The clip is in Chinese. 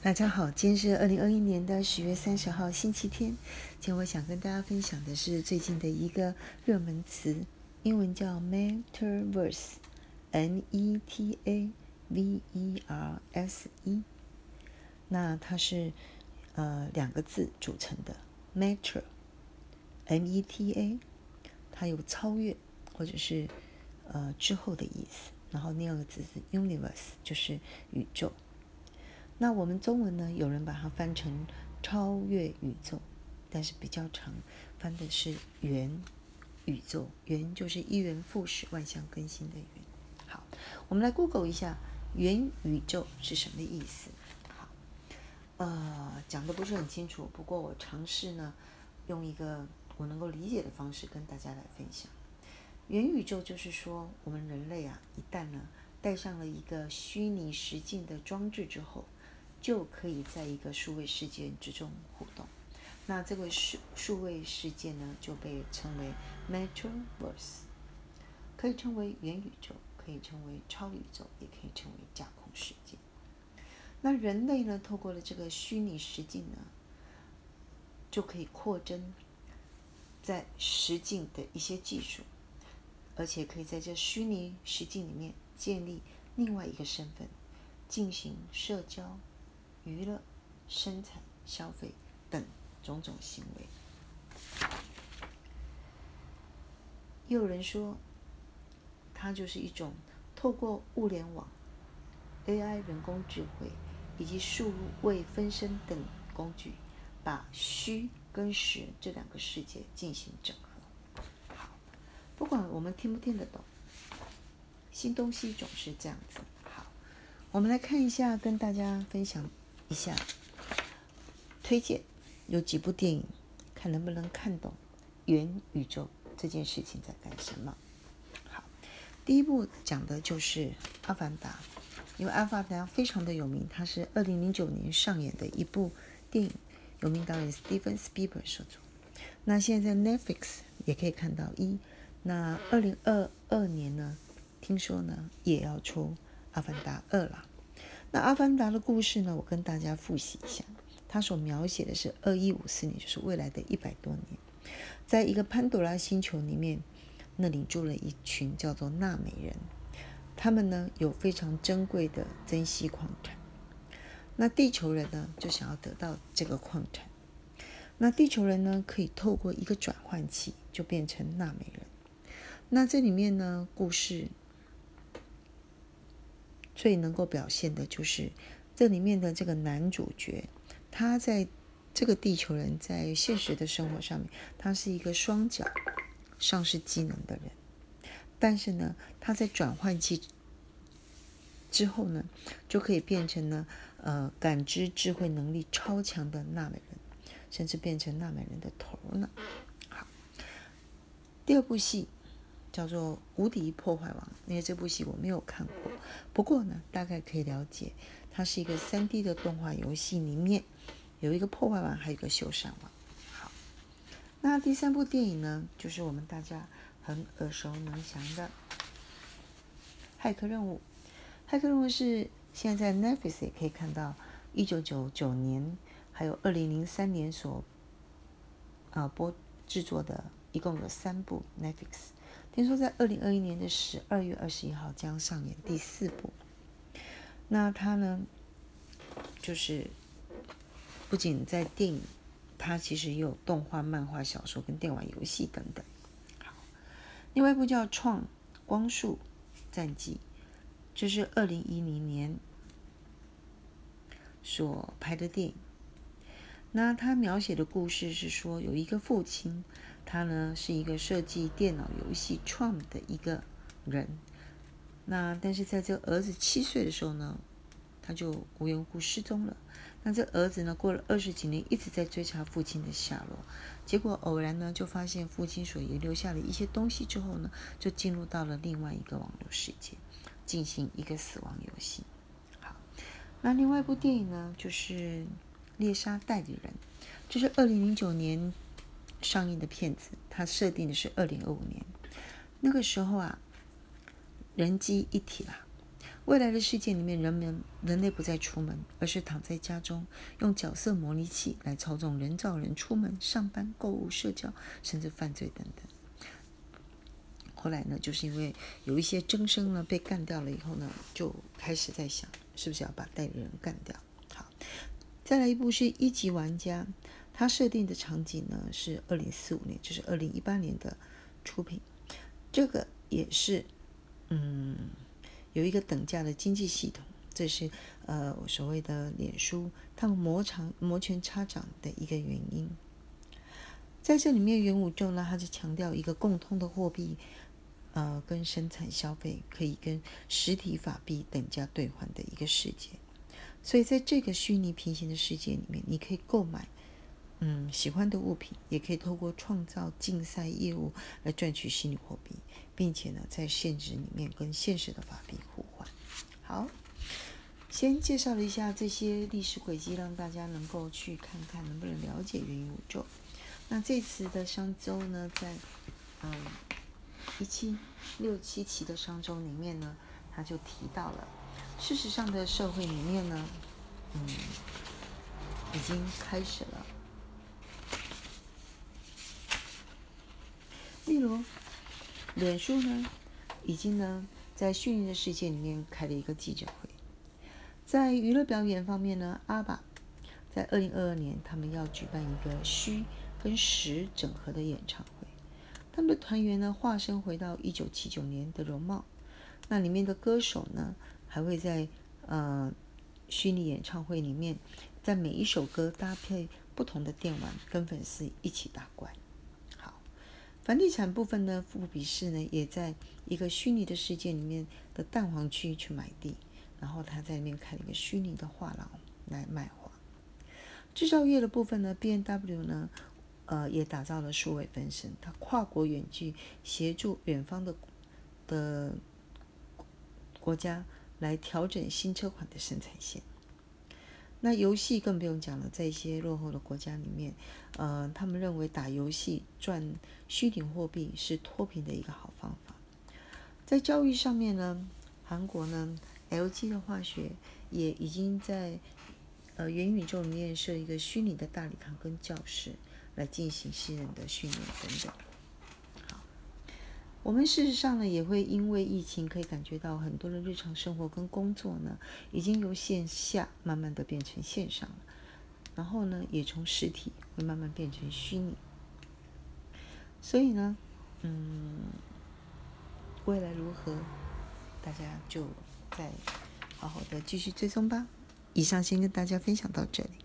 大家好，今天是二零二一年的十月三十号，星期天。今天我想跟大家分享的是最近的一个热门词，英文叫 Metaverse，M-E-T-A-V-E-R-S-E。那它是呃两个字组成的，Meta，M-E-T-A，它有超越或者是呃之后的意思。然后第二个字是 Universe，就是宇宙。那我们中文呢？有人把它翻成“超越宇宙”，但是比较长翻的是“元宇宙”。元就是一元复始、万象更新的元。好，我们来 Google 一下“元宇宙”是什么意思。好，呃，讲的不是很清楚，不过我尝试呢，用一个我能够理解的方式跟大家来分享。元宇宙就是说，我们人类啊，一旦呢带上了一个虚拟实境的装置之后，就可以在一个数位世界之中互动，那这个数数位世界呢，就被称为 Metaverse，可以称为元宇宙，可以称为超宇宙，也可以称为架空世界。那人类呢，透过了这个虚拟实境呢，就可以扩增在实境的一些技术，而且可以在这虚拟实境里面建立另外一个身份，进行社交。娱乐、生产、消费等种种行为，又有人说，它就是一种透过物联网、AI、人工智慧以及数位分身等工具，把虚跟实这两个世界进行整合。不管我们听不听得懂，新东西总是这样子。好，我们来看一下，跟大家分享。一下推荐有几部电影，看能不能看懂元宇宙这件事情在干什么。好，第一部讲的就是《阿凡达》，因为《阿凡达》非常的有名，它是二零零九年上演的一部电影，有名导演 Steven Spieber 所著。那现在 Netflix 也可以看到一。那二零二二年呢，听说呢也要出《阿凡达二》了。那《阿凡达》的故事呢？我跟大家复习一下。他所描写的是二一五四年，就是未来的一百多年，在一个潘多拉星球里面，那里住了一群叫做纳美人。他们呢有非常珍贵的珍稀矿产。那地球人呢就想要得到这个矿产。那地球人呢可以透过一个转换器就变成纳美人。那这里面呢故事。最能够表现的就是这里面的这个男主角，他在这个地球人在现实的生活上面，他是一个双脚丧失机能的人，但是呢，他在转换器之后呢，就可以变成呢，呃，感知智慧能力超强的纳美人，甚至变成纳美人的头呢。好，第二部戏。叫做《无敌破坏王》，因为这部戏我没有看过，不过呢，大概可以了解，它是一个三 D 的动画游戏，里面有一个破坏王，还有一个修缮王。好，那第三部电影呢，就是我们大家很耳熟能详的《骇客任务》。《骇客任务》是现在在 Netflix 也可以看到，一九九九年还有二零零三年所啊播制作的，一共有三部 Netflix。听说在二零二一年的十二月二十一号将上演第四部。那它呢，就是不仅在电影，它其实也有动画、漫画、小说跟电玩游戏等等。好，另外一部叫《创光速战记》，这是二零一零年所拍的电影。那他描写的故事是说，有一个父亲。他呢是一个设计电脑游戏创的一个人，那但是在这儿子七岁的时候呢，他就无缘无故失踪了。那这儿子呢过了二十几年一直在追查父亲的下落，结果偶然呢就发现父亲所遗留下的一些东西之后呢，就进入到了另外一个网络世界，进行一个死亡游戏。好，那另外一部电影呢就是《猎杀代理人》，这是二零零九年。上映的片子，它设定的是二零二五年。那个时候啊，人机一体啦，未来的世界里面，人们人类不再出门，而是躺在家中，用角色模拟器来操纵人造人出门、上班、购物、社交，甚至犯罪等等。后来呢，就是因为有一些争生呢被干掉了以后呢，就开始在想，是不是要把代理人干掉？好，再来一部是一级玩家，他设定的场景呢是二零四五年，就是二零一八年的出品，这个也是，嗯，有一个等价的经济系统，这是呃我所谓的脸书他们摩长摩拳擦掌的一个原因。在这里面，元宇宙呢，它是强调一个共通的货币。呃，跟生产消费可以跟实体法币等价兑换的一个世界，所以在这个虚拟平行的世界里面，你可以购买嗯喜欢的物品，也可以透过创造竞赛业务来赚取虚拟货币，并且呢，在现实里面跟现实的法币互换。好，先介绍了一下这些历史轨迹，让大家能够去看看能不能了解元宇宙。那这次的商周呢，在嗯。一七六七期的商周里面呢，他就提到了，事实上的社会里面呢，嗯，已经开始了。例如，脸书呢，已经呢在虚拟的世界里面开了一个记者会。在娱乐表演方面呢，阿爸在二零二二年，他们要举办一个虚跟实整合的演唱会。他们的团员呢，化身回到一九七九年的容貌。那里面的歌手呢，还会在呃虚拟演唱会里面，在每一首歌搭配不同的电玩，跟粉丝一起打怪。好，房地产部分呢，富比士呢，也在一个虚拟的世界里面的蛋黄区去买地，然后他在里面开了一个虚拟的画廊来卖画。制造业的部分呢，B N W 呢。呃，也打造了数位分身，它跨国远距协助远方的的国家来调整新车款的生产线。那游戏更不用讲了，在一些落后的国家里面，呃，他们认为打游戏赚虚拟货币是脱贫的一个好方法。在教育上面呢，韩国呢，LG 的化学也已经在呃元宇宙里面设一个虚拟的大礼堂跟教室。来进行新人的训练等等。我们事实上呢，也会因为疫情，可以感觉到很多的日常生活跟工作呢，已经由线下慢慢的变成线上了，然后呢，也从实体会慢慢变成虚拟。所以呢，嗯，未来如何，大家就再好好的继续追踪吧。以上先跟大家分享到这里。